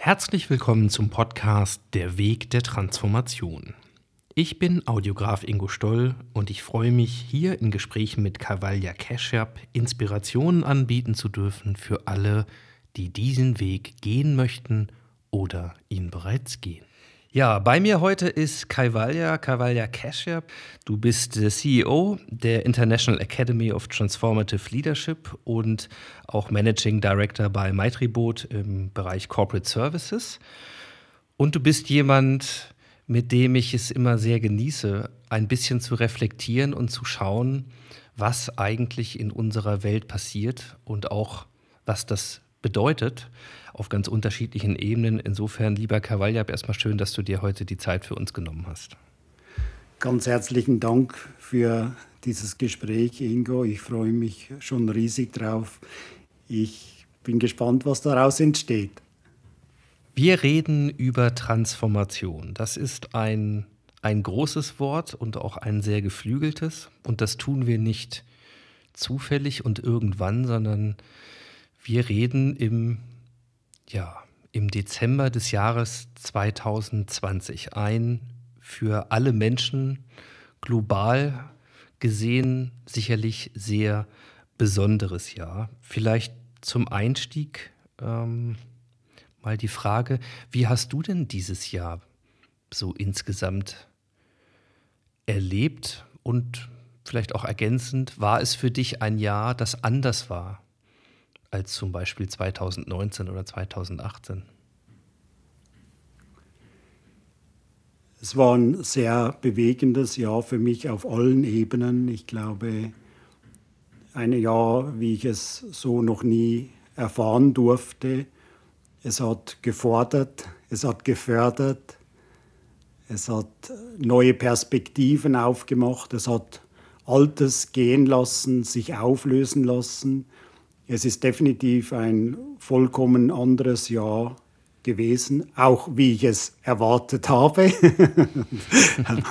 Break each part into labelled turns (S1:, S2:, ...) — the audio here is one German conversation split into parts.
S1: Herzlich willkommen zum Podcast Der Weg der Transformation. Ich bin Audiograf Ingo Stoll und ich freue mich, hier in Gesprächen mit Kavalja Kescherp Inspirationen anbieten zu dürfen für alle, die diesen Weg gehen möchten oder ihn bereits gehen. Ja, bei mir heute ist Kaivalya, Kaivalya Kashyap. Du bist der CEO der International Academy of Transformative Leadership und auch Managing Director bei Maitribot im Bereich Corporate Services. Und du bist jemand, mit dem ich es immer sehr genieße, ein bisschen zu reflektieren und zu schauen, was eigentlich in unserer Welt passiert und auch was das bedeutet auf ganz unterschiedlichen Ebenen. Insofern, lieber Kavaljab, erstmal schön, dass du dir heute die Zeit für uns genommen hast.
S2: Ganz herzlichen Dank für dieses Gespräch, Ingo. Ich freue mich schon riesig drauf. Ich bin gespannt, was daraus entsteht.
S1: Wir reden über Transformation. Das ist ein, ein großes Wort und auch ein sehr geflügeltes. Und das tun wir nicht zufällig und irgendwann, sondern wir reden im ja, im Dezember des Jahres 2020 ein für alle Menschen global gesehen sicherlich sehr besonderes Jahr. Vielleicht zum Einstieg ähm, mal die Frage, wie hast du denn dieses Jahr so insgesamt erlebt und vielleicht auch ergänzend, war es für dich ein Jahr, das anders war als zum Beispiel 2019 oder 2018?
S2: Es war ein sehr bewegendes Jahr für mich auf allen Ebenen. Ich glaube, ein Jahr, wie ich es so noch nie erfahren durfte. Es hat gefordert, es hat gefördert, es hat neue Perspektiven aufgemacht, es hat Altes gehen lassen, sich auflösen lassen es ist definitiv ein vollkommen anderes Jahr gewesen, auch wie ich es erwartet habe.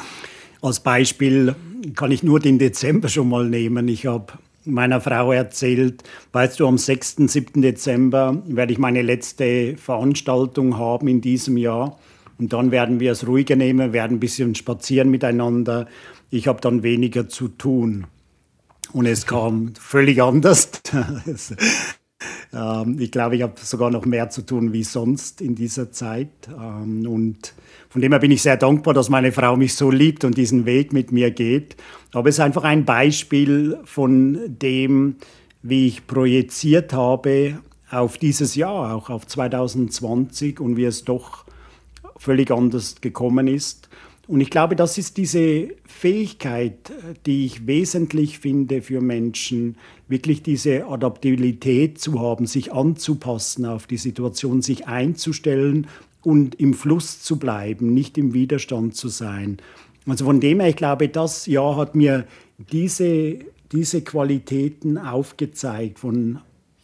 S2: Als Beispiel kann ich nur den Dezember schon mal nehmen. Ich habe meiner Frau erzählt, weißt du, am 6., 7. Dezember werde ich meine letzte Veranstaltung haben in diesem Jahr. Und dann werden wir es ruhiger nehmen, werden ein bisschen spazieren miteinander. Ich habe dann weniger zu tun. Und es kam völlig anders. Ähm, ich glaube, ich habe sogar noch mehr zu tun wie sonst in dieser Zeit. Ähm, und von dem her bin ich sehr dankbar, dass meine Frau mich so liebt und diesen Weg mit mir geht. Aber es ist einfach ein Beispiel von dem, wie ich projiziert habe auf dieses Jahr, auch auf 2020 und wie es doch völlig anders gekommen ist. Und ich glaube, das ist diese Fähigkeit, die ich wesentlich finde für Menschen, wirklich diese Adaptabilität zu haben, sich anzupassen auf die Situation, sich einzustellen und im Fluss zu bleiben, nicht im Widerstand zu sein. Also von dem her, ich glaube, das Jahr hat mir diese, diese Qualitäten aufgezeigt von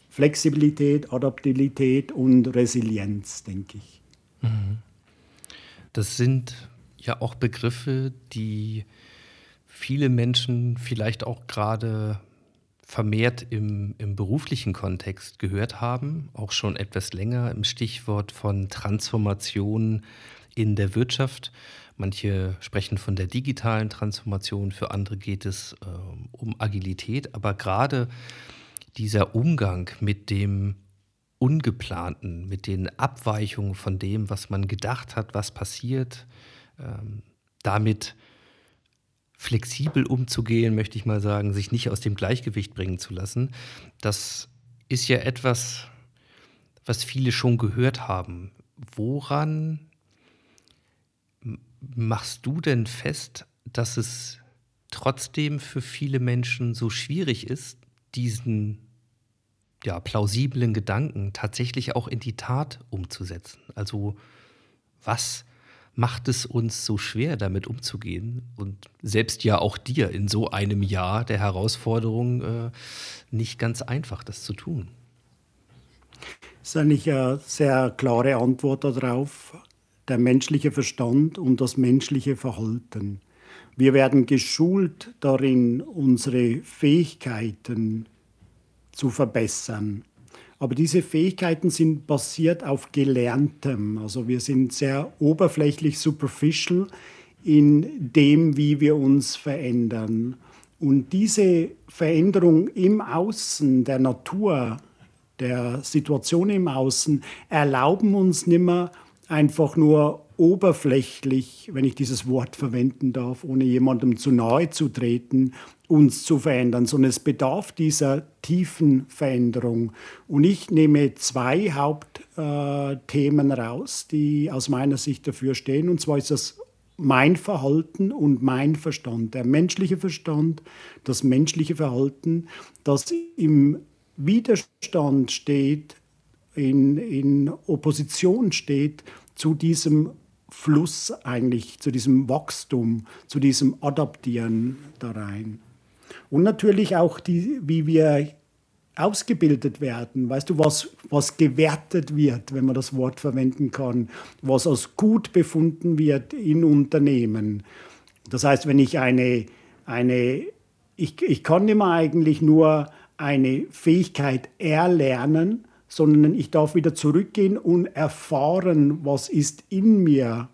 S2: Flexibilität, Adaptabilität und Resilienz, denke ich. Mhm.
S1: Das sind ja auch Begriffe, die viele Menschen vielleicht auch gerade vermehrt im, im beruflichen Kontext gehört haben, auch schon etwas länger im Stichwort von Transformation in der Wirtschaft. Manche sprechen von der digitalen Transformation, für andere geht es äh, um Agilität, aber gerade dieser Umgang mit dem Ungeplanten, mit den Abweichungen von dem, was man gedacht hat, was passiert, ähm, damit flexibel umzugehen, möchte ich mal sagen, sich nicht aus dem Gleichgewicht bringen zu lassen, das ist ja etwas, was viele schon gehört haben. Woran machst du denn fest, dass es trotzdem für viele Menschen so schwierig ist, diesen ja, plausiblen Gedanken tatsächlich auch in die Tat umzusetzen? Also was macht es uns so schwer, damit umzugehen? Und selbst ja auch dir in so einem Jahr der Herausforderung äh, nicht ganz einfach, das zu tun.
S2: Das ist eigentlich eine sehr klare Antwort darauf. Der menschliche Verstand und das menschliche Verhalten. Wir werden geschult darin, unsere Fähigkeiten zu verbessern. Aber diese Fähigkeiten sind basiert auf Gelerntem. Also wir sind sehr oberflächlich, superficial in dem, wie wir uns verändern. Und diese Veränderung im Außen, der Natur, der Situation im Außen, erlauben uns nicht mehr einfach nur oberflächlich, wenn ich dieses Wort verwenden darf, ohne jemandem zu nahe zu treten, uns zu verändern, sondern es bedarf dieser tiefen Veränderung. Und ich nehme zwei Hauptthemen äh, raus, die aus meiner Sicht dafür stehen. Und zwar ist das mein Verhalten und mein Verstand, der menschliche Verstand, das menschliche Verhalten, das im Widerstand steht, in, in Opposition steht zu diesem Fluss eigentlich, zu diesem Wachstum, zu diesem Adaptieren da rein. Und natürlich auch, die, wie wir ausgebildet werden. Weißt du, was, was gewertet wird, wenn man das Wort verwenden kann, was als gut befunden wird in Unternehmen. Das heißt, wenn ich eine, eine ich, ich kann immer eigentlich nur eine Fähigkeit erlernen, sondern ich darf wieder zurückgehen und erfahren, was ist in mir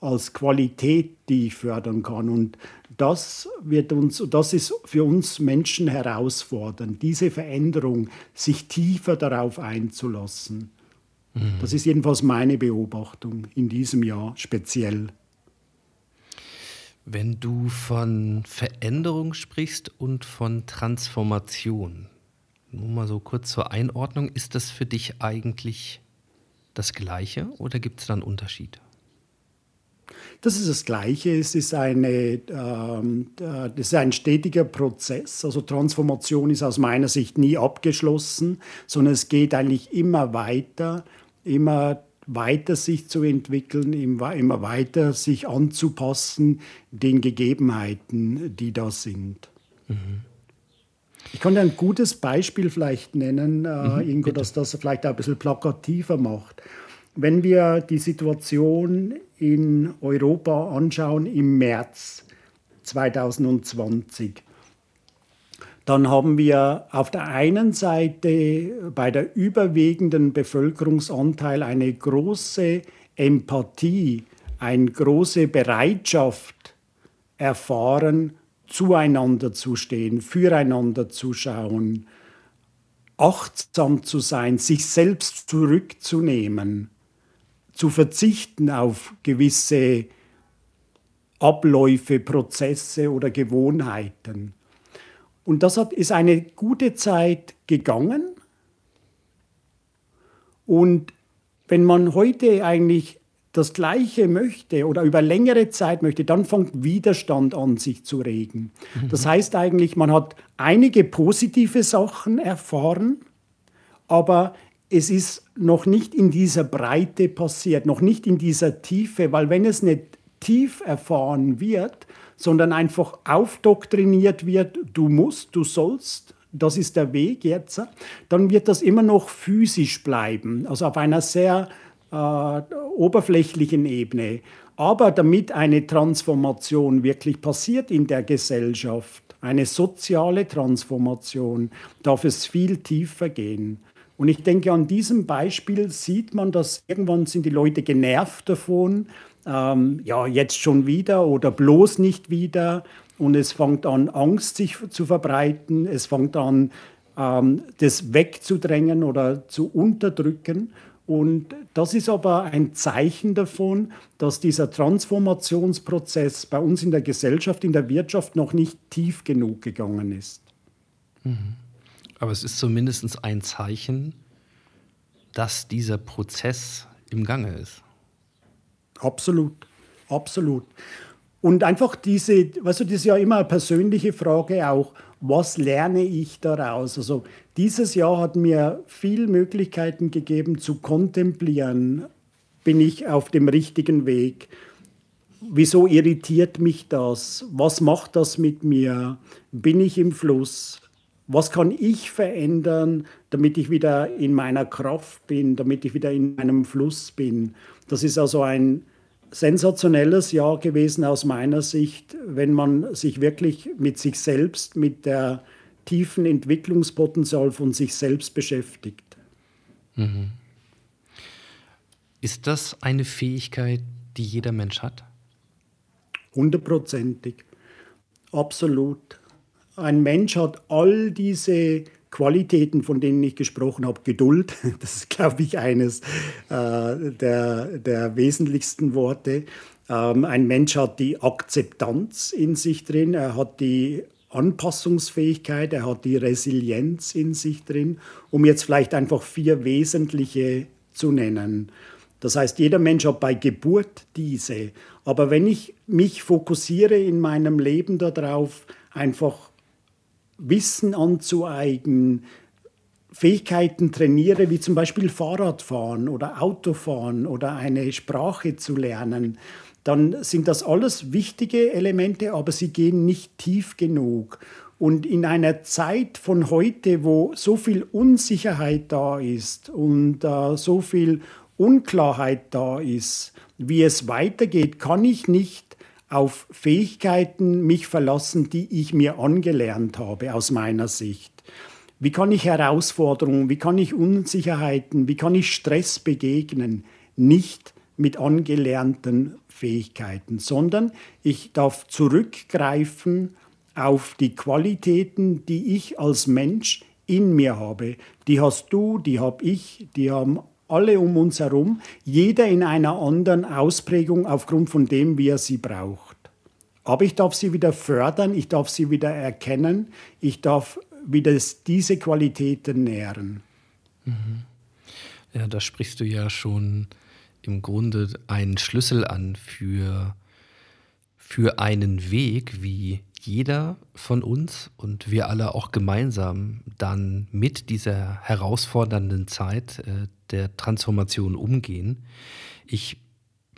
S2: als Qualität, die ich fördern kann. Und das wird uns, das ist für uns Menschen herausfordernd, diese Veränderung, sich tiefer darauf einzulassen. Mhm. Das ist jedenfalls meine Beobachtung in diesem Jahr speziell.
S1: Wenn du von Veränderung sprichst und von Transformation, nur mal so kurz zur Einordnung, ist das für dich eigentlich das Gleiche oder gibt es da einen Unterschied?
S2: Das ist das Gleiche. Es ist, eine, ähm, das ist ein stetiger Prozess. Also Transformation ist aus meiner Sicht nie abgeschlossen, sondern es geht eigentlich immer weiter, immer weiter sich zu entwickeln, immer weiter sich anzupassen den Gegebenheiten, die da sind. Mhm. Ich kann dir ein gutes Beispiel vielleicht nennen, äh, mhm, Ingo, dass das vielleicht auch ein bisschen plakativer macht. Wenn wir die Situation in Europa anschauen im März 2020, dann haben wir auf der einen Seite bei der überwiegenden Bevölkerungsanteil eine große Empathie, eine große Bereitschaft erfahren, zueinander zu stehen, füreinander zu schauen, achtsam zu sein, sich selbst zurückzunehmen, zu verzichten auf gewisse Abläufe, Prozesse oder Gewohnheiten. Und das hat, ist eine gute Zeit gegangen. Und wenn man heute eigentlich das Gleiche möchte oder über längere Zeit möchte, dann fängt Widerstand an, sich zu regen. Mhm. Das heißt eigentlich, man hat einige positive Sachen erfahren, aber es ist noch nicht in dieser Breite passiert, noch nicht in dieser Tiefe, weil wenn es nicht tief erfahren wird, sondern einfach aufdoktriniert wird, du musst, du sollst, das ist der Weg jetzt, dann wird das immer noch physisch bleiben, also auf einer sehr äh, oberflächlichen Ebene. Aber damit eine Transformation wirklich passiert in der Gesellschaft, eine soziale Transformation, darf es viel tiefer gehen. Und ich denke, an diesem Beispiel sieht man, dass irgendwann sind die Leute genervt davon, ähm, ja, jetzt schon wieder oder bloß nicht wieder. Und es fängt an, Angst sich zu verbreiten, es fängt an, ähm, das wegzudrängen oder zu unterdrücken. Und das ist aber ein Zeichen davon, dass dieser Transformationsprozess bei uns in der Gesellschaft, in der Wirtschaft noch nicht tief genug gegangen ist.
S1: Mhm. Aber es ist zumindest ein Zeichen, dass dieser Prozess im Gange ist.
S2: Absolut, absolut. Und einfach diese, weißt du, das ist ja immer eine persönliche Frage auch, was lerne ich daraus? Also dieses Jahr hat mir viel Möglichkeiten gegeben zu kontemplieren, bin ich auf dem richtigen Weg? Wieso irritiert mich das? Was macht das mit mir? Bin ich im Fluss? was kann ich verändern, damit ich wieder in meiner Kraft bin, damit ich wieder in meinem Fluss bin. Das ist also ein sensationelles Jahr gewesen aus meiner Sicht, wenn man sich wirklich mit sich selbst, mit der tiefen Entwicklungspotenzial von sich selbst beschäftigt.
S1: Mhm. Ist das eine Fähigkeit, die jeder Mensch hat?
S2: Hundertprozentig. Absolut. Ein Mensch hat all diese Qualitäten, von denen ich gesprochen habe. Geduld, das ist, glaube ich, eines äh, der, der wesentlichsten Worte. Ähm, ein Mensch hat die Akzeptanz in sich drin, er hat die Anpassungsfähigkeit, er hat die Resilienz in sich drin, um jetzt vielleicht einfach vier wesentliche zu nennen. Das heißt, jeder Mensch hat bei Geburt diese. Aber wenn ich mich fokussiere in meinem Leben darauf, einfach Wissen anzueignen, Fähigkeiten trainiere, wie zum Beispiel Fahrradfahren oder Autofahren oder eine Sprache zu lernen, dann sind das alles wichtige Elemente, aber sie gehen nicht tief genug. Und in einer Zeit von heute, wo so viel Unsicherheit da ist und äh, so viel Unklarheit da ist, wie es weitergeht, kann ich nicht auf Fähigkeiten mich verlassen, die ich mir angelernt habe aus meiner Sicht. Wie kann ich Herausforderungen, wie kann ich Unsicherheiten, wie kann ich Stress begegnen? Nicht mit angelernten Fähigkeiten, sondern ich darf zurückgreifen auf die Qualitäten, die ich als Mensch in mir habe. Die hast du, die habe ich, die haben alle um uns herum, jeder in einer anderen Ausprägung aufgrund von dem, wie er sie braucht. Aber ich darf sie wieder fördern, ich darf sie wieder erkennen, ich darf wieder diese Qualitäten nähren.
S1: Mhm. Ja, da sprichst du ja schon im Grunde einen Schlüssel an für, für einen Weg, wie jeder von uns und wir alle auch gemeinsam dann mit dieser herausfordernden Zeit äh, der Transformation umgehen. Ich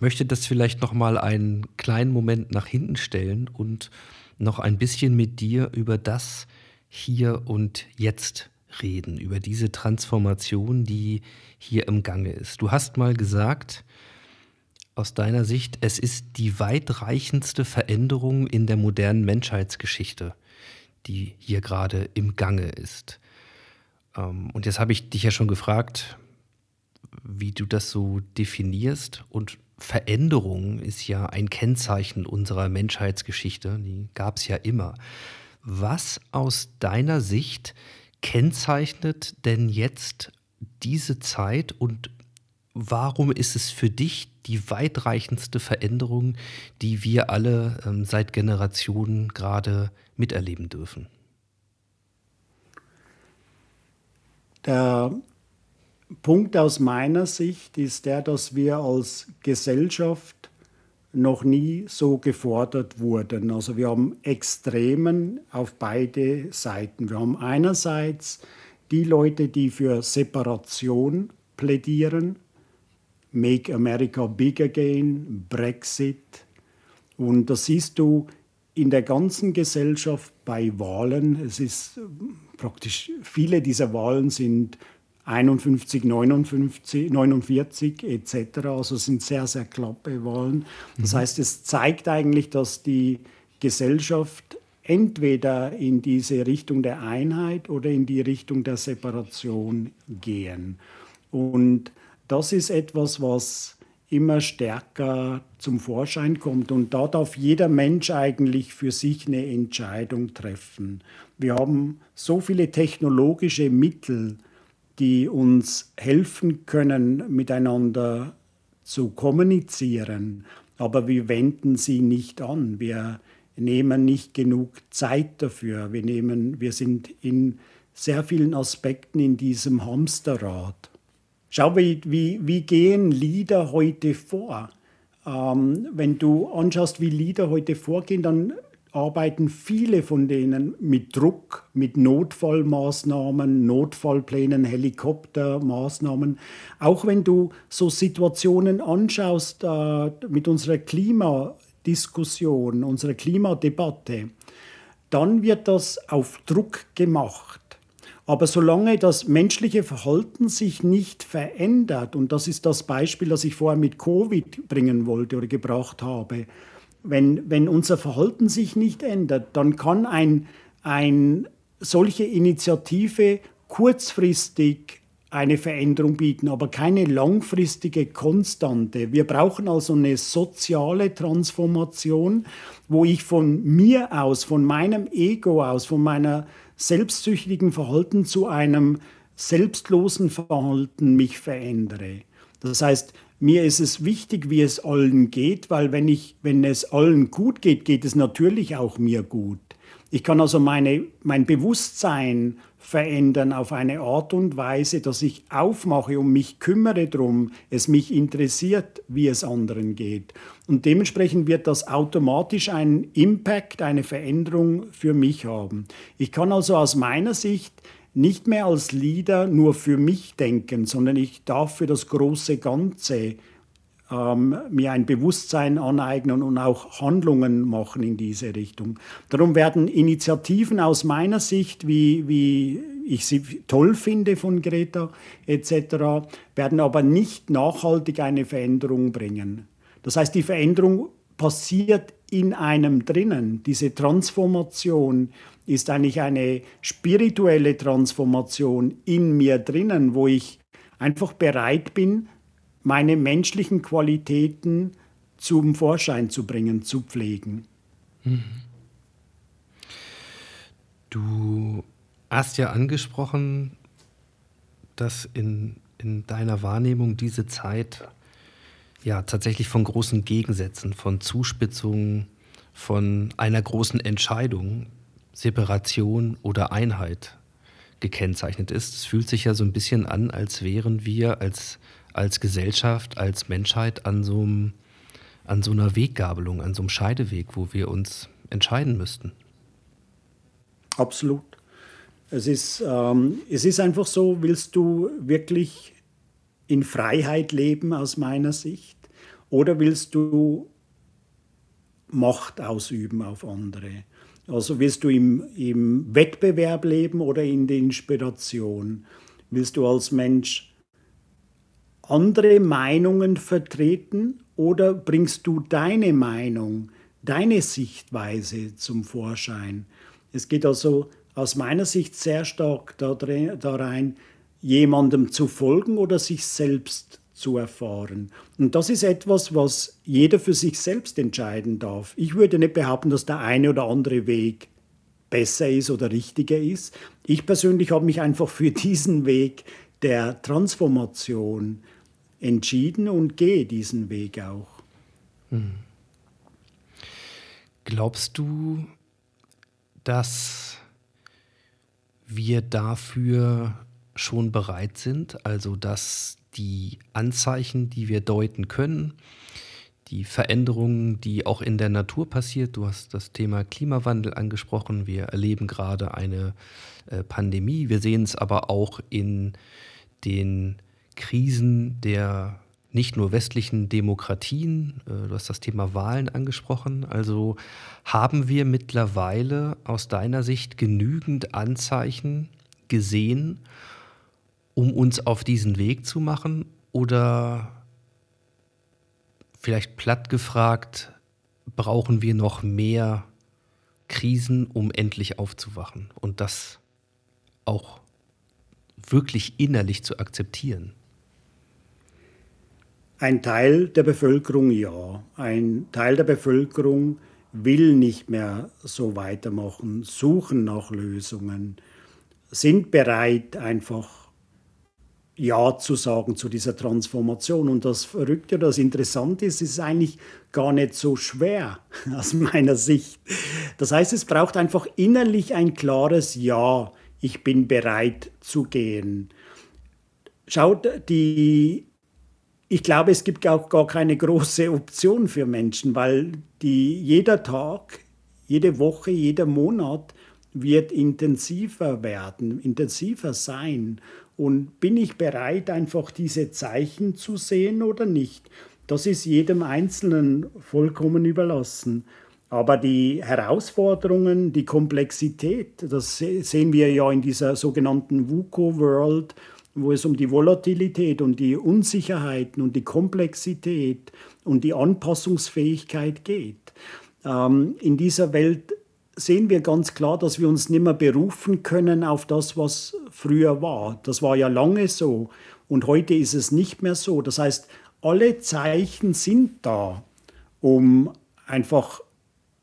S1: möchte das vielleicht noch mal einen kleinen Moment nach hinten stellen und noch ein bisschen mit dir über das hier und jetzt reden, über diese Transformation, die hier im Gange ist. Du hast mal gesagt, aus deiner Sicht, es ist die weitreichendste Veränderung in der modernen Menschheitsgeschichte, die hier gerade im Gange ist. Ähm, und jetzt habe ich dich ja schon gefragt, wie du das so definierst. Und Veränderung ist ja ein Kennzeichen unserer Menschheitsgeschichte, die gab es ja immer. Was aus deiner Sicht kennzeichnet denn jetzt diese Zeit und warum ist es für dich die weitreichendste Veränderung, die wir alle ähm, seit Generationen gerade miterleben dürfen?
S2: Der Punkt aus meiner Sicht ist der, dass wir als Gesellschaft noch nie so gefordert wurden. Also wir haben Extremen auf beide Seiten. Wir haben einerseits die Leute, die für Separation plädieren, Make America Big Again, Brexit. Und das siehst du in der ganzen Gesellschaft bei Wahlen. Es ist praktisch, viele dieser Wahlen sind 51, 59, 49 etc. Also sind sehr, sehr knappe Wahlen. Das mhm. heißt, es zeigt eigentlich, dass die Gesellschaft entweder in diese Richtung der Einheit oder in die Richtung der Separation gehen. Und das ist etwas, was immer stärker zum Vorschein kommt. Und da darf jeder Mensch eigentlich für sich eine Entscheidung treffen. Wir haben so viele technologische Mittel, die uns helfen können, miteinander zu kommunizieren, aber wir wenden sie nicht an. Wir nehmen nicht genug Zeit dafür. Wir, nehmen, wir sind in sehr vielen Aspekten in diesem Hamsterrad. Schau, wie, wie, wie gehen Lieder heute vor? Ähm, wenn du anschaust, wie Lieder heute vorgehen, dann arbeiten viele von denen mit Druck, mit Notfallmaßnahmen, Notfallplänen, Helikoptermaßnahmen. Auch wenn du so Situationen anschaust äh, mit unserer Klimadiskussion, unserer Klimadebatte, dann wird das auf Druck gemacht. Aber solange das menschliche Verhalten sich nicht verändert, und das ist das Beispiel, das ich vorher mit Covid bringen wollte oder gebracht habe, wenn, wenn unser Verhalten sich nicht ändert, dann kann ein, ein solche Initiative kurzfristig eine Veränderung bieten, aber keine langfristige Konstante. Wir brauchen also eine soziale Transformation, wo ich von mir aus, von meinem Ego aus, von meiner selbstsüchtigen Verhalten zu einem selbstlosen Verhalten mich verändere. Das heißt, mir ist es wichtig, wie es allen geht, weil wenn, ich, wenn es allen gut geht, geht es natürlich auch mir gut. Ich kann also meine, mein Bewusstsein verändern auf eine Art und Weise, dass ich aufmache und mich kümmere darum, es mich interessiert, wie es anderen geht. Und dementsprechend wird das automatisch einen Impact, eine Veränderung für mich haben. Ich kann also aus meiner Sicht nicht mehr als Leader nur für mich denken, sondern ich darf für das große Ganze ähm, mir ein Bewusstsein aneignen und auch Handlungen machen in diese Richtung. Darum werden Initiativen aus meiner Sicht, wie, wie ich sie toll finde von Greta etc., werden aber nicht nachhaltig eine Veränderung bringen. Das heißt, die Veränderung passiert in einem drinnen. Diese Transformation ist eigentlich eine spirituelle Transformation in mir drinnen, wo ich einfach bereit bin, meine menschlichen Qualitäten zum Vorschein zu bringen, zu pflegen. Mhm.
S1: Du hast ja angesprochen, dass in, in deiner Wahrnehmung diese Zeit ja tatsächlich von großen Gegensätzen, von Zuspitzungen, von einer großen Entscheidung, Separation oder Einheit gekennzeichnet ist. Es fühlt sich ja so ein bisschen an, als wären wir als als Gesellschaft, als Menschheit an so, einem, an so einer Weggabelung, an so einem Scheideweg, wo wir uns entscheiden müssten.
S2: Absolut. Es ist, ähm, es ist einfach so, willst du wirklich in Freiheit leben aus meiner Sicht oder willst du Macht ausüben auf andere? Also willst du im, im Wettbewerb leben oder in der Inspiration? Willst du als Mensch andere Meinungen vertreten oder bringst du deine Meinung, deine Sichtweise zum Vorschein? Es geht also aus meiner Sicht sehr stark da rein, jemandem zu folgen oder sich selbst zu erfahren. Und das ist etwas, was jeder für sich selbst entscheiden darf. Ich würde nicht behaupten, dass der eine oder andere Weg besser ist oder richtiger ist. Ich persönlich habe mich einfach für diesen Weg der Transformation entschieden und gehe diesen Weg auch. Hm.
S1: Glaubst du, dass wir dafür schon bereit sind? Also dass die Anzeichen, die wir deuten können, die Veränderungen, die auch in der Natur passiert, du hast das Thema Klimawandel angesprochen, wir erleben gerade eine äh, Pandemie, wir sehen es aber auch in den Krisen der nicht nur westlichen Demokratien, äh, du hast das Thema Wahlen angesprochen, also haben wir mittlerweile aus deiner Sicht genügend Anzeichen gesehen, um uns auf diesen Weg zu machen oder vielleicht platt gefragt, brauchen wir noch mehr Krisen, um endlich aufzuwachen und das auch wirklich innerlich zu akzeptieren?
S2: Ein Teil der Bevölkerung ja. Ein Teil der Bevölkerung will nicht mehr so weitermachen, suchen nach Lösungen, sind bereit, einfach Ja zu sagen zu dieser Transformation. Und das Verrückte, das Interessante ist, ist eigentlich gar nicht so schwer aus meiner Sicht. Das heißt, es braucht einfach innerlich ein klares Ja, ich bin bereit zu gehen. Schaut, die ich glaube, es gibt auch gar keine große Option für Menschen, weil die, jeder Tag, jede Woche, jeder Monat wird intensiver werden, intensiver sein. Und bin ich bereit, einfach diese Zeichen zu sehen oder nicht? Das ist jedem Einzelnen vollkommen überlassen. Aber die Herausforderungen, die Komplexität, das sehen wir ja in dieser sogenannten VUCO-World, wo es um die Volatilität und die Unsicherheiten und die Komplexität und die Anpassungsfähigkeit geht. Ähm, in dieser Welt sehen wir ganz klar, dass wir uns nicht mehr berufen können auf das, was früher war. Das war ja lange so und heute ist es nicht mehr so. Das heißt, alle Zeichen sind da, um einfach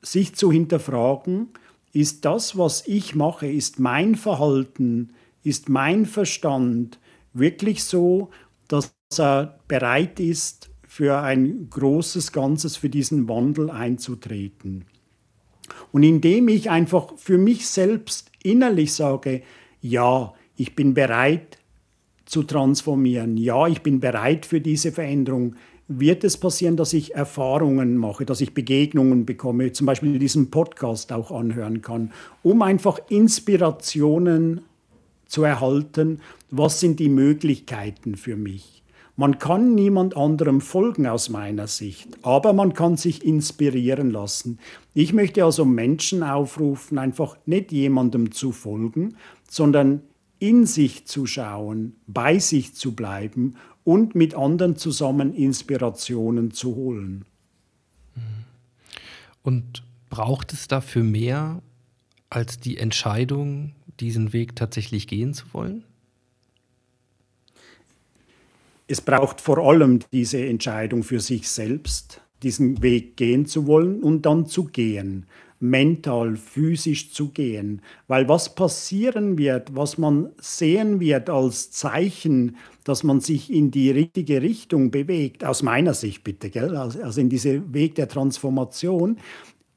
S2: sich zu hinterfragen, ist das, was ich mache, ist mein Verhalten, ist mein Verstand wirklich so, dass er bereit ist, für ein großes Ganzes, für diesen Wandel einzutreten. Und indem ich einfach für mich selbst innerlich sage, ja, ich bin bereit zu transformieren, ja, ich bin bereit für diese Veränderung, wird es passieren, dass ich Erfahrungen mache, dass ich Begegnungen bekomme, zum Beispiel diesen Podcast auch anhören kann, um einfach Inspirationen zu erhalten, was sind die Möglichkeiten für mich. Man kann niemand anderem folgen aus meiner Sicht, aber man kann sich inspirieren lassen. Ich möchte also Menschen aufrufen, einfach nicht jemandem zu folgen, sondern in sich zu schauen, bei sich zu bleiben und mit anderen zusammen Inspirationen zu holen.
S1: Und braucht es dafür mehr als die Entscheidung, diesen Weg tatsächlich gehen zu wollen?
S2: Es braucht vor allem diese Entscheidung für sich selbst, diesen Weg gehen zu wollen und dann zu gehen, mental, physisch zu gehen. Weil was passieren wird, was man sehen wird als Zeichen, dass man sich in die richtige Richtung bewegt, aus meiner Sicht bitte, gell? also in diesen Weg der Transformation,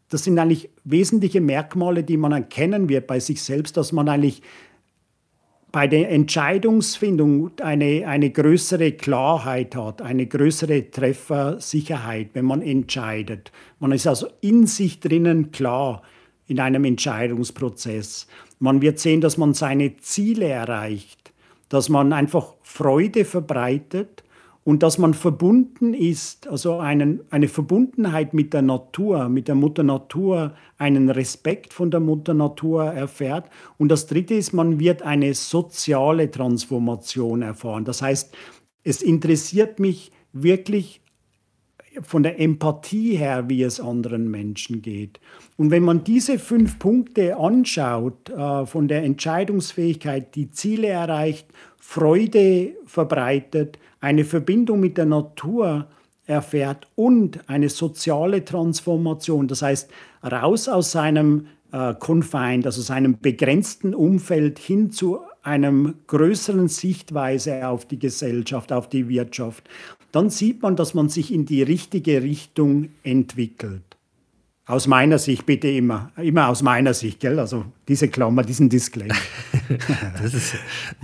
S2: das sind eigentlich wesentliche Merkmale, die man erkennen wird bei sich selbst, dass man eigentlich bei der Entscheidungsfindung eine, eine größere Klarheit hat, eine größere Treffersicherheit, wenn man entscheidet. Man ist also in sich drinnen klar in einem Entscheidungsprozess. Man wird sehen, dass man seine Ziele erreicht, dass man einfach Freude verbreitet und dass man verbunden ist, also einen, eine Verbundenheit mit der Natur, mit der Mutter Natur, einen Respekt von der Mutter Natur erfährt. Und das Dritte ist, man wird eine soziale Transformation erfahren. Das heißt, es interessiert mich wirklich von der Empathie her, wie es anderen Menschen geht. Und wenn man diese fünf Punkte anschaut, äh, von der Entscheidungsfähigkeit, die Ziele erreicht, Freude verbreitet, eine Verbindung mit der Natur erfährt und eine soziale Transformation, das heißt raus aus seinem äh, Confined, also seinem begrenzten Umfeld hin zu einem größeren Sichtweise auf die Gesellschaft, auf die Wirtschaft, dann sieht man, dass man sich in die richtige Richtung entwickelt. Aus meiner Sicht bitte immer, immer aus meiner Sicht, gell? Also diese Klammer, diesen Disclaimer.
S1: das, ist,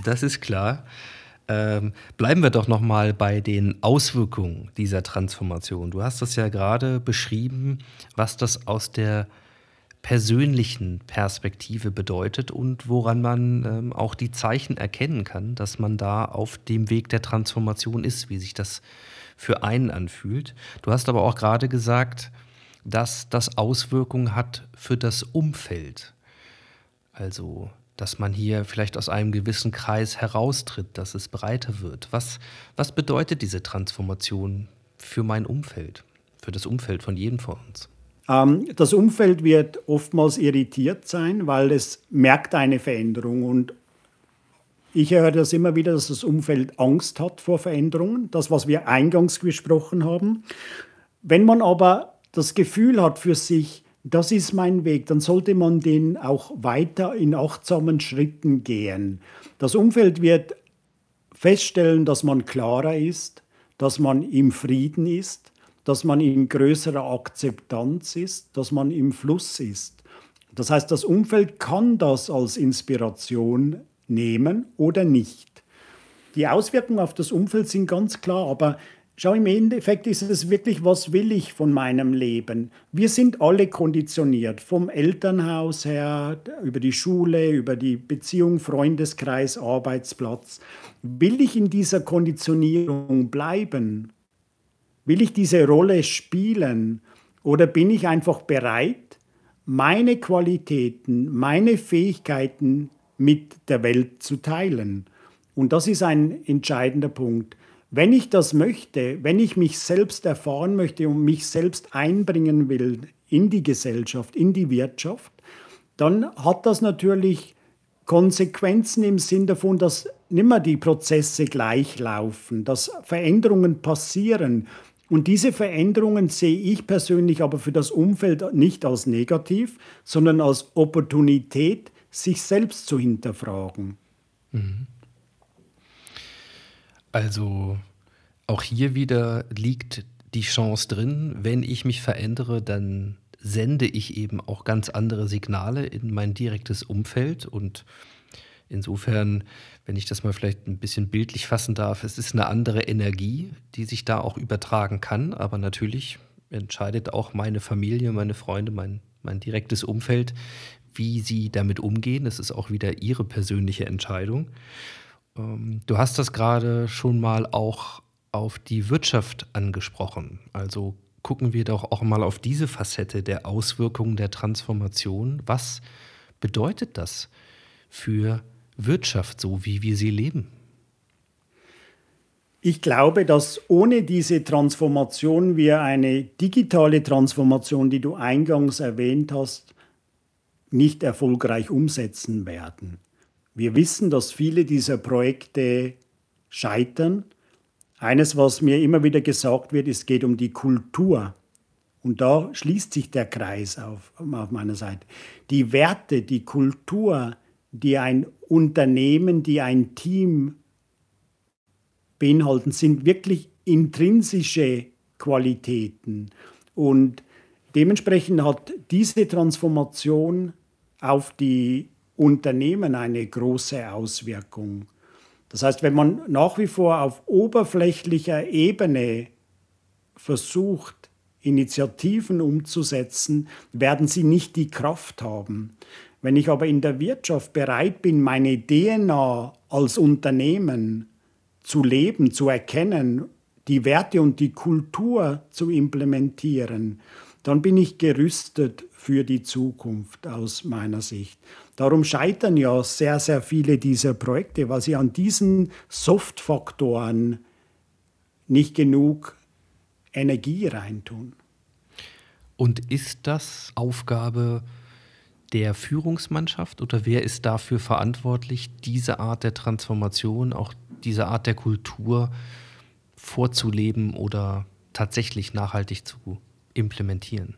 S1: das ist klar. Ähm, bleiben wir doch noch mal bei den Auswirkungen dieser Transformation. Du hast das ja gerade beschrieben, was das aus der persönlichen Perspektive bedeutet und woran man ähm, auch die Zeichen erkennen kann, dass man da auf dem Weg der Transformation ist, wie sich das für einen anfühlt. Du hast aber auch gerade gesagt, dass das Auswirkungen hat für das Umfeld. Also dass man hier vielleicht aus einem gewissen Kreis heraustritt, dass es breiter wird. Was, was bedeutet diese Transformation für mein Umfeld, für das Umfeld von jedem von uns?
S2: Ähm, das Umfeld wird oftmals irritiert sein, weil es merkt eine Veränderung und ich höre das immer wieder, dass das Umfeld Angst hat vor Veränderungen, das, was wir eingangs gesprochen haben. Wenn man aber das Gefühl hat für sich, das ist mein Weg, dann sollte man den auch weiter in achtsamen Schritten gehen. Das Umfeld wird feststellen, dass man klarer ist, dass man im Frieden ist, dass man in größerer Akzeptanz ist, dass man im Fluss ist. Das heißt, das Umfeld kann das als Inspiration nehmen oder nicht. Die Auswirkungen auf das Umfeld sind ganz klar, aber Schau, im Endeffekt ist es wirklich, was will ich von meinem Leben? Wir sind alle konditioniert, vom Elternhaus her, über die Schule, über die Beziehung, Freundeskreis, Arbeitsplatz. Will ich in dieser Konditionierung bleiben? Will ich diese Rolle spielen? Oder bin ich einfach bereit, meine Qualitäten, meine Fähigkeiten mit der Welt zu teilen? Und das ist ein entscheidender Punkt. Wenn ich das möchte, wenn ich mich selbst erfahren möchte und mich selbst einbringen will in die Gesellschaft, in die Wirtschaft, dann hat das natürlich Konsequenzen im Sinn davon, dass nimmer die Prozesse gleich laufen, dass Veränderungen passieren. Und diese Veränderungen sehe ich persönlich aber für das Umfeld nicht als negativ, sondern als Opportunität, sich selbst zu hinterfragen. Mhm.
S1: Also auch hier wieder liegt die Chance drin, wenn ich mich verändere, dann sende ich eben auch ganz andere Signale in mein direktes Umfeld und insofern, wenn ich das mal vielleicht ein bisschen bildlich fassen darf, es ist eine andere Energie, die sich da auch übertragen kann, aber natürlich entscheidet auch meine Familie, meine Freunde, mein, mein direktes Umfeld, wie sie damit umgehen. Das ist auch wieder ihre persönliche Entscheidung. Ähm, du hast das gerade schon mal auch auf die Wirtschaft angesprochen. Also gucken wir doch auch mal auf diese Facette der Auswirkungen der Transformation. Was bedeutet das für Wirtschaft, so wie wir sie leben?
S2: Ich glaube, dass ohne diese Transformation wir eine digitale Transformation, die du eingangs erwähnt hast, nicht erfolgreich umsetzen werden. Wir wissen, dass viele dieser Projekte scheitern. Eines, was mir immer wieder gesagt wird, es geht um die Kultur. Und da schließt sich der Kreis auf, auf meiner Seite. Die Werte, die Kultur, die ein Unternehmen, die ein Team beinhalten, sind wirklich intrinsische Qualitäten. Und dementsprechend hat diese Transformation auf die Unternehmen eine große Auswirkung. Das heißt, wenn man nach wie vor auf oberflächlicher Ebene versucht, Initiativen umzusetzen, werden sie nicht die Kraft haben. Wenn ich aber in der Wirtschaft bereit bin, meine DNA als Unternehmen zu leben, zu erkennen, die Werte und die Kultur zu implementieren, dann bin ich gerüstet für die Zukunft aus meiner Sicht. Darum scheitern ja sehr, sehr viele dieser Projekte, weil sie an diesen Soft-Faktoren nicht genug Energie reintun.
S1: Und ist das Aufgabe der Führungsmannschaft oder wer ist dafür verantwortlich, diese Art der Transformation, auch diese Art der Kultur vorzuleben oder tatsächlich nachhaltig zu implementieren?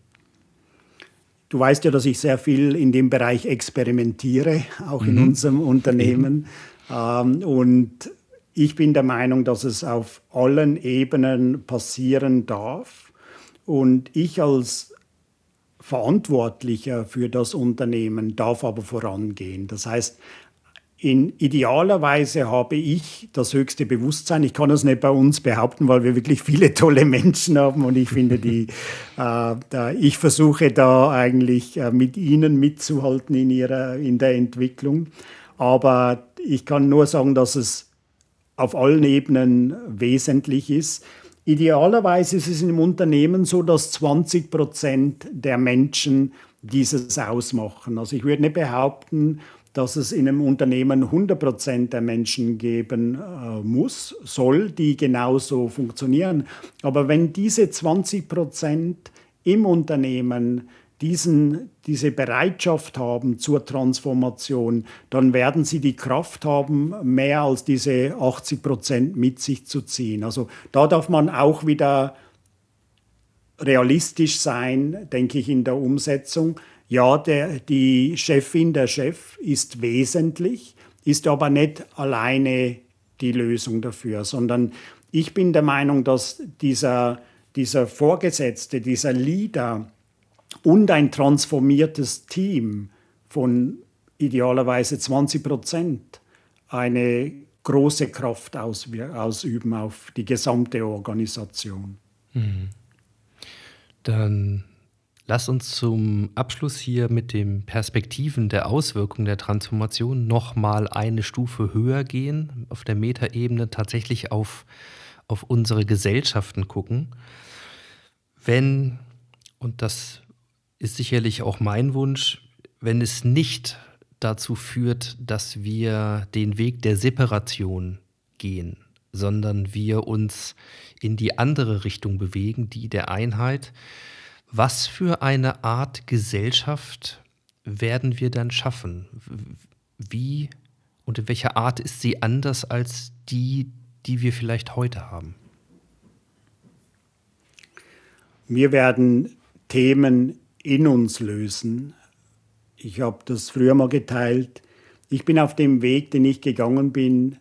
S2: Du weißt ja, dass ich sehr viel in dem Bereich experimentiere, auch in mhm. unserem Unternehmen. Ähm, und ich bin der Meinung, dass es auf allen Ebenen passieren darf. Und ich als Verantwortlicher für das Unternehmen darf aber vorangehen. Das heißt, in idealer Weise habe ich das höchste Bewusstsein. Ich kann das nicht bei uns behaupten, weil wir wirklich viele tolle Menschen haben und ich finde die, äh, ich versuche da eigentlich äh, mit ihnen mitzuhalten in ihrer, in der Entwicklung. Aber ich kann nur sagen, dass es auf allen Ebenen wesentlich ist. Idealerweise ist es im Unternehmen so, dass 20 Prozent der Menschen dieses ausmachen. Also ich würde nicht behaupten, dass es in einem Unternehmen 100% der Menschen geben äh, muss, soll, die genauso funktionieren. Aber wenn diese 20 im Unternehmen diesen, diese Bereitschaft haben zur Transformation, dann werden sie die Kraft haben, mehr als diese 80% mit sich zu ziehen. Also da darf man auch wieder realistisch sein, denke ich, in der Umsetzung ja, der, die Chefin, der Chef ist wesentlich, ist aber nicht alleine die Lösung dafür, sondern ich bin der Meinung, dass dieser, dieser Vorgesetzte, dieser Leader und ein transformiertes Team von idealerweise 20 Prozent eine große Kraft ausüben auf die gesamte Organisation. Mhm.
S1: Dann Lass uns zum Abschluss hier mit den Perspektiven der Auswirkungen der Transformation noch mal eine Stufe höher gehen, auf der Metaebene tatsächlich auf, auf unsere Gesellschaften gucken. Wenn, und das ist sicherlich auch mein Wunsch, wenn es nicht dazu führt, dass wir den Weg der Separation gehen, sondern wir uns in die andere Richtung bewegen, die der Einheit, was für eine Art Gesellschaft werden wir dann schaffen? Wie und in welcher Art ist sie anders als die, die wir vielleicht heute haben?
S2: Wir werden Themen in uns lösen. Ich habe das früher mal geteilt. Ich bin auf dem Weg, den ich gegangen bin,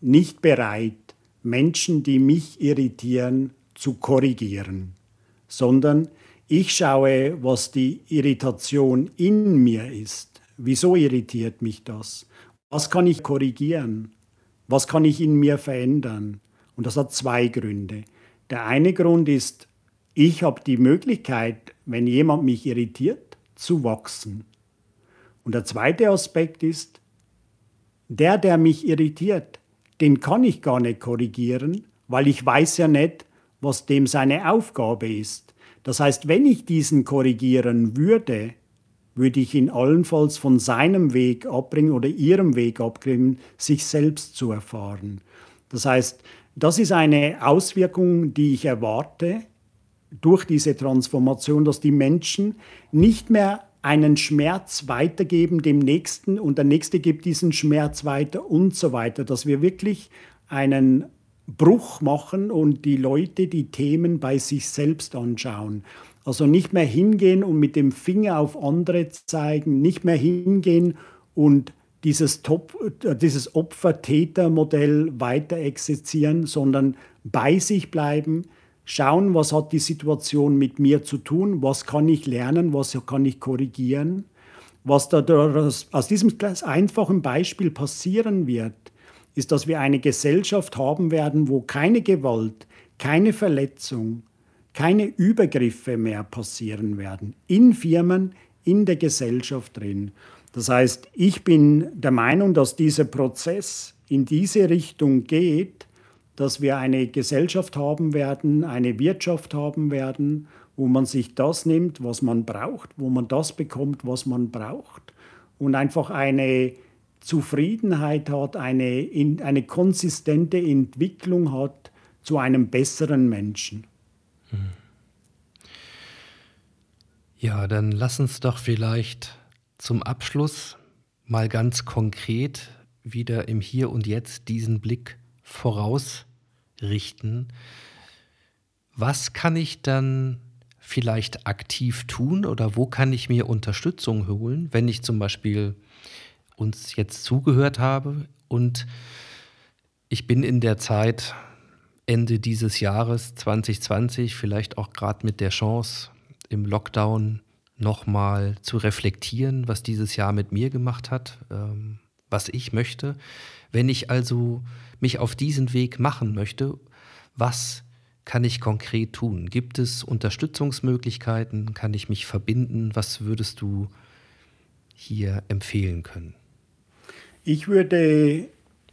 S2: nicht bereit, Menschen, die mich irritieren, zu korrigieren, sondern ich schaue, was die Irritation in mir ist. Wieso irritiert mich das? Was kann ich korrigieren? Was kann ich in mir verändern? Und das hat zwei Gründe. Der eine Grund ist, ich habe die Möglichkeit, wenn jemand mich irritiert, zu wachsen. Und der zweite Aspekt ist, der, der mich irritiert, den kann ich gar nicht korrigieren, weil ich weiß ja nicht, was dem seine Aufgabe ist. Das heißt, wenn ich diesen korrigieren würde, würde ich ihn allenfalls von seinem Weg abbringen oder ihrem Weg abbringen, sich selbst zu erfahren. Das heißt, das ist eine Auswirkung, die ich erwarte durch diese Transformation, dass die Menschen nicht mehr einen Schmerz weitergeben dem Nächsten und der Nächste gibt diesen Schmerz weiter und so weiter, dass wir wirklich einen Bruch machen und die Leute die Themen bei sich selbst anschauen. Also nicht mehr hingehen und mit dem Finger auf andere zeigen, nicht mehr hingehen und dieses, dieses Opfer-Täter-Modell weiter exerzieren, sondern bei sich bleiben, schauen, was hat die Situation mit mir zu tun, was kann ich lernen, was kann ich korrigieren. Was da aus diesem einfachen Beispiel passieren wird, ist, dass wir eine Gesellschaft haben werden, wo keine Gewalt, keine Verletzung, keine Übergriffe mehr passieren werden. In Firmen, in der Gesellschaft drin. Das heißt, ich bin der Meinung, dass dieser Prozess in diese Richtung geht, dass wir eine Gesellschaft haben werden, eine Wirtschaft haben werden, wo man sich das nimmt, was man braucht, wo man das bekommt, was man braucht und einfach eine Zufriedenheit hat, eine, eine konsistente Entwicklung hat zu einem besseren Menschen.
S1: Ja, dann lass uns doch vielleicht zum Abschluss mal ganz konkret wieder im Hier und Jetzt diesen Blick vorausrichten. Was kann ich dann vielleicht aktiv tun oder wo kann ich mir Unterstützung holen, wenn ich zum Beispiel uns jetzt zugehört habe und ich bin in der Zeit Ende dieses Jahres 2020 vielleicht auch gerade mit der Chance im Lockdown nochmal zu reflektieren, was dieses Jahr mit mir gemacht hat, ähm, was ich möchte. Wenn ich also mich auf diesen Weg machen möchte, was kann ich konkret tun? Gibt es Unterstützungsmöglichkeiten? Kann ich mich verbinden? Was würdest du hier empfehlen können?
S2: Ich würde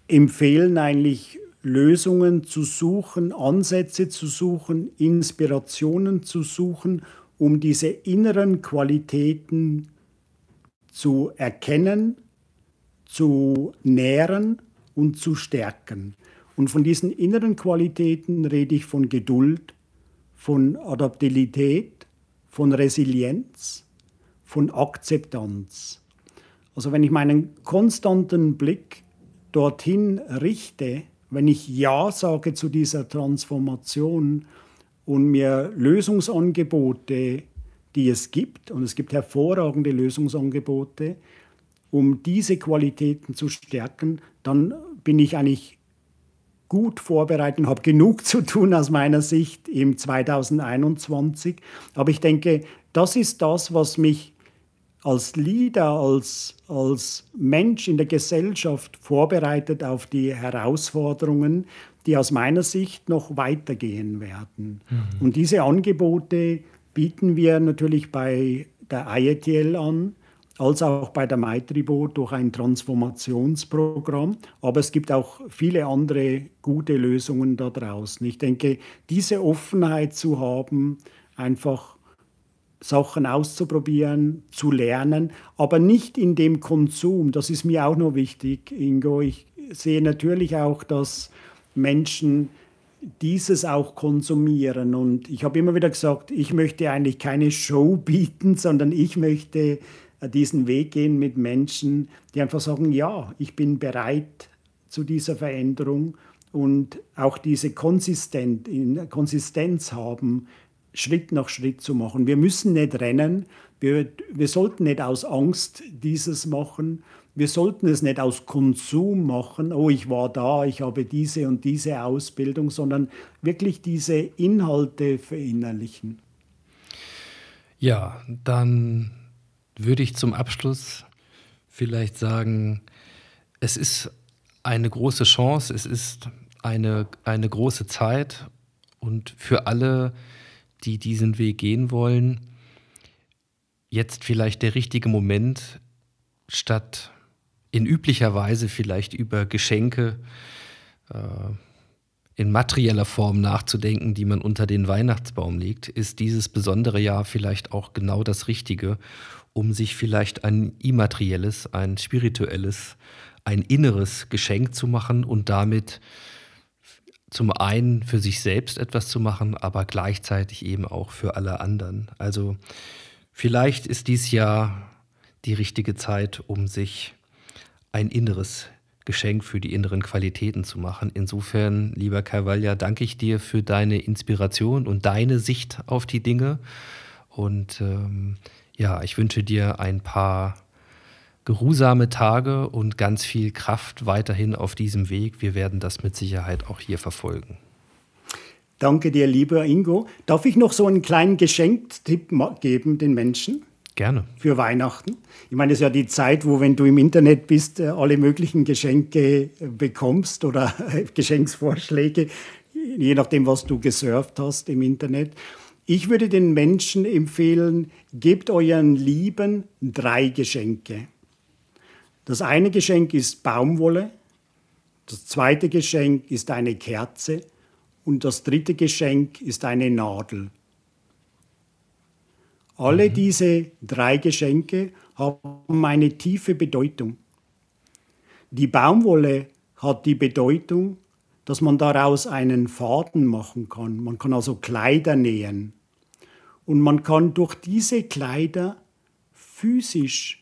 S2: empfehlen, eigentlich Lösungen zu suchen, Ansätze zu suchen, Inspirationen zu suchen, um diese inneren Qualitäten zu erkennen, zu nähren und zu stärken. Und von diesen inneren Qualitäten rede ich von Geduld, von Adaptilität, von Resilienz, von Akzeptanz. Also wenn ich meinen konstanten Blick dorthin richte, wenn ich Ja sage zu dieser Transformation und mir Lösungsangebote, die es gibt, und es gibt hervorragende Lösungsangebote, um diese Qualitäten zu stärken, dann bin ich eigentlich gut vorbereitet und habe genug zu tun aus meiner Sicht im 2021. Aber ich denke, das ist das, was mich als Leader, als, als Mensch in der Gesellschaft vorbereitet auf die Herausforderungen, die aus meiner Sicht noch weitergehen werden. Mhm. Und diese Angebote bieten wir natürlich bei der IETL an als auch bei der Maitribo durch ein Transformationsprogramm. Aber es gibt auch viele andere gute Lösungen da draußen. Ich denke, diese Offenheit zu haben, einfach Sachen auszuprobieren, zu lernen, aber nicht in dem Konsum. Das ist mir auch noch wichtig, Ingo. Ich sehe natürlich auch, dass Menschen dieses auch konsumieren. Und ich habe immer wieder gesagt, ich möchte eigentlich keine Show bieten, sondern ich möchte äh, diesen Weg gehen mit Menschen, die einfach sagen, ja, ich bin bereit zu dieser Veränderung und auch diese Konsistenz haben, Schritt nach Schritt zu machen. Wir müssen nicht rennen, wir, wir sollten nicht aus Angst dieses machen, wir sollten es nicht aus Konsum machen, oh, ich war da, ich habe diese und diese Ausbildung, sondern wirklich diese Inhalte verinnerlichen.
S1: Ja, dann würde ich zum Abschluss vielleicht sagen, es ist eine große Chance, es ist eine, eine große Zeit und für alle, die diesen Weg gehen wollen, jetzt vielleicht der richtige Moment, statt in üblicher Weise vielleicht über Geschenke äh, in materieller Form nachzudenken, die man unter den Weihnachtsbaum legt, ist dieses besondere Jahr vielleicht auch genau das Richtige, um sich vielleicht ein immaterielles, ein spirituelles, ein inneres Geschenk zu machen und damit zum einen für sich selbst etwas zu machen, aber gleichzeitig eben auch für alle anderen. Also vielleicht ist dies Jahr die richtige Zeit, um sich ein inneres Geschenk für die inneren Qualitäten zu machen. Insofern, lieber Carvalha, danke ich dir für deine Inspiration und deine Sicht auf die Dinge. Und ähm, ja, ich wünsche dir ein paar geruhsame Tage und ganz viel Kraft weiterhin auf diesem Weg. Wir werden das mit Sicherheit auch hier verfolgen.
S2: Danke dir, lieber Ingo. Darf ich noch so einen kleinen Geschenktipp geben den Menschen?
S1: Gerne.
S2: Für Weihnachten. Ich meine, es ist ja die Zeit, wo, wenn du im Internet bist, äh, alle möglichen Geschenke äh, bekommst oder Geschenksvorschläge, je nachdem, was du gesurft hast im Internet. Ich würde den Menschen empfehlen, gebt euren Lieben drei Geschenke. Das eine Geschenk ist Baumwolle, das zweite Geschenk ist eine Kerze und das dritte Geschenk ist eine Nadel. Alle mhm. diese drei Geschenke haben eine tiefe Bedeutung. Die Baumwolle hat die Bedeutung, dass man daraus einen Faden machen kann. Man kann also Kleider nähen. Und man kann durch diese Kleider physisch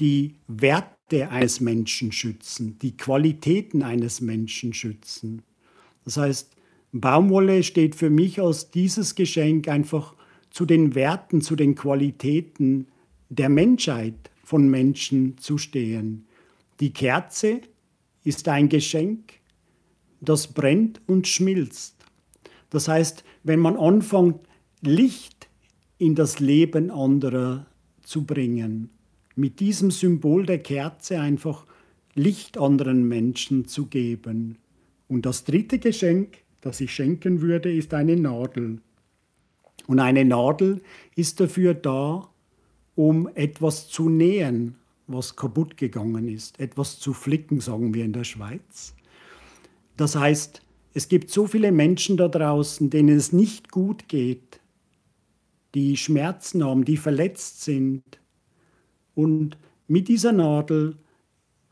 S2: die Werte eines Menschen schützen, die Qualitäten eines Menschen schützen. Das heißt, Baumwolle steht für mich als dieses Geschenk einfach zu den Werten, zu den Qualitäten der Menschheit von Menschen zu stehen. Die Kerze ist ein Geschenk, das brennt und schmilzt. Das heißt, wenn man anfängt, Licht in das Leben anderer zu bringen, mit diesem Symbol der Kerze einfach Licht anderen Menschen zu geben. Und das dritte Geschenk, das ich schenken würde, ist eine Nadel. Und eine Nadel ist dafür da, um etwas zu nähen, was kaputt gegangen ist, etwas zu flicken, sagen wir in der Schweiz. Das heißt, es gibt so viele Menschen da draußen, denen es nicht gut geht, die Schmerzen haben, die verletzt sind. Und mit dieser Nadel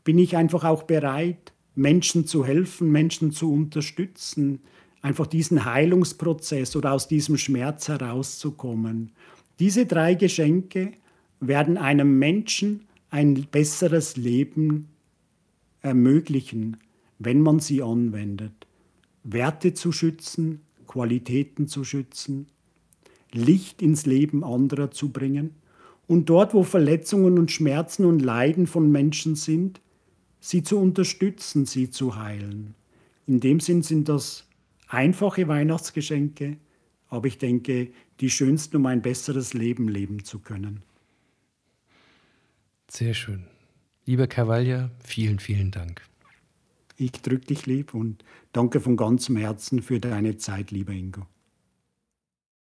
S2: bin ich einfach auch bereit, Menschen zu helfen, Menschen zu unterstützen, einfach diesen Heilungsprozess oder aus diesem Schmerz herauszukommen. Diese drei Geschenke werden einem Menschen ein besseres Leben ermöglichen, wenn man sie anwendet. Werte zu schützen, Qualitäten zu schützen, Licht ins Leben anderer zu bringen und dort, wo Verletzungen und Schmerzen und Leiden von Menschen sind, sie zu unterstützen, sie zu heilen. In dem Sinn sind das einfache Weihnachtsgeschenke, aber ich denke, die schönsten, um ein besseres Leben leben zu können.
S1: Sehr schön. Lieber Cavalier, vielen, vielen Dank.
S2: Ich drücke dich lieb und danke von ganzem Herzen für deine Zeit, lieber Ingo.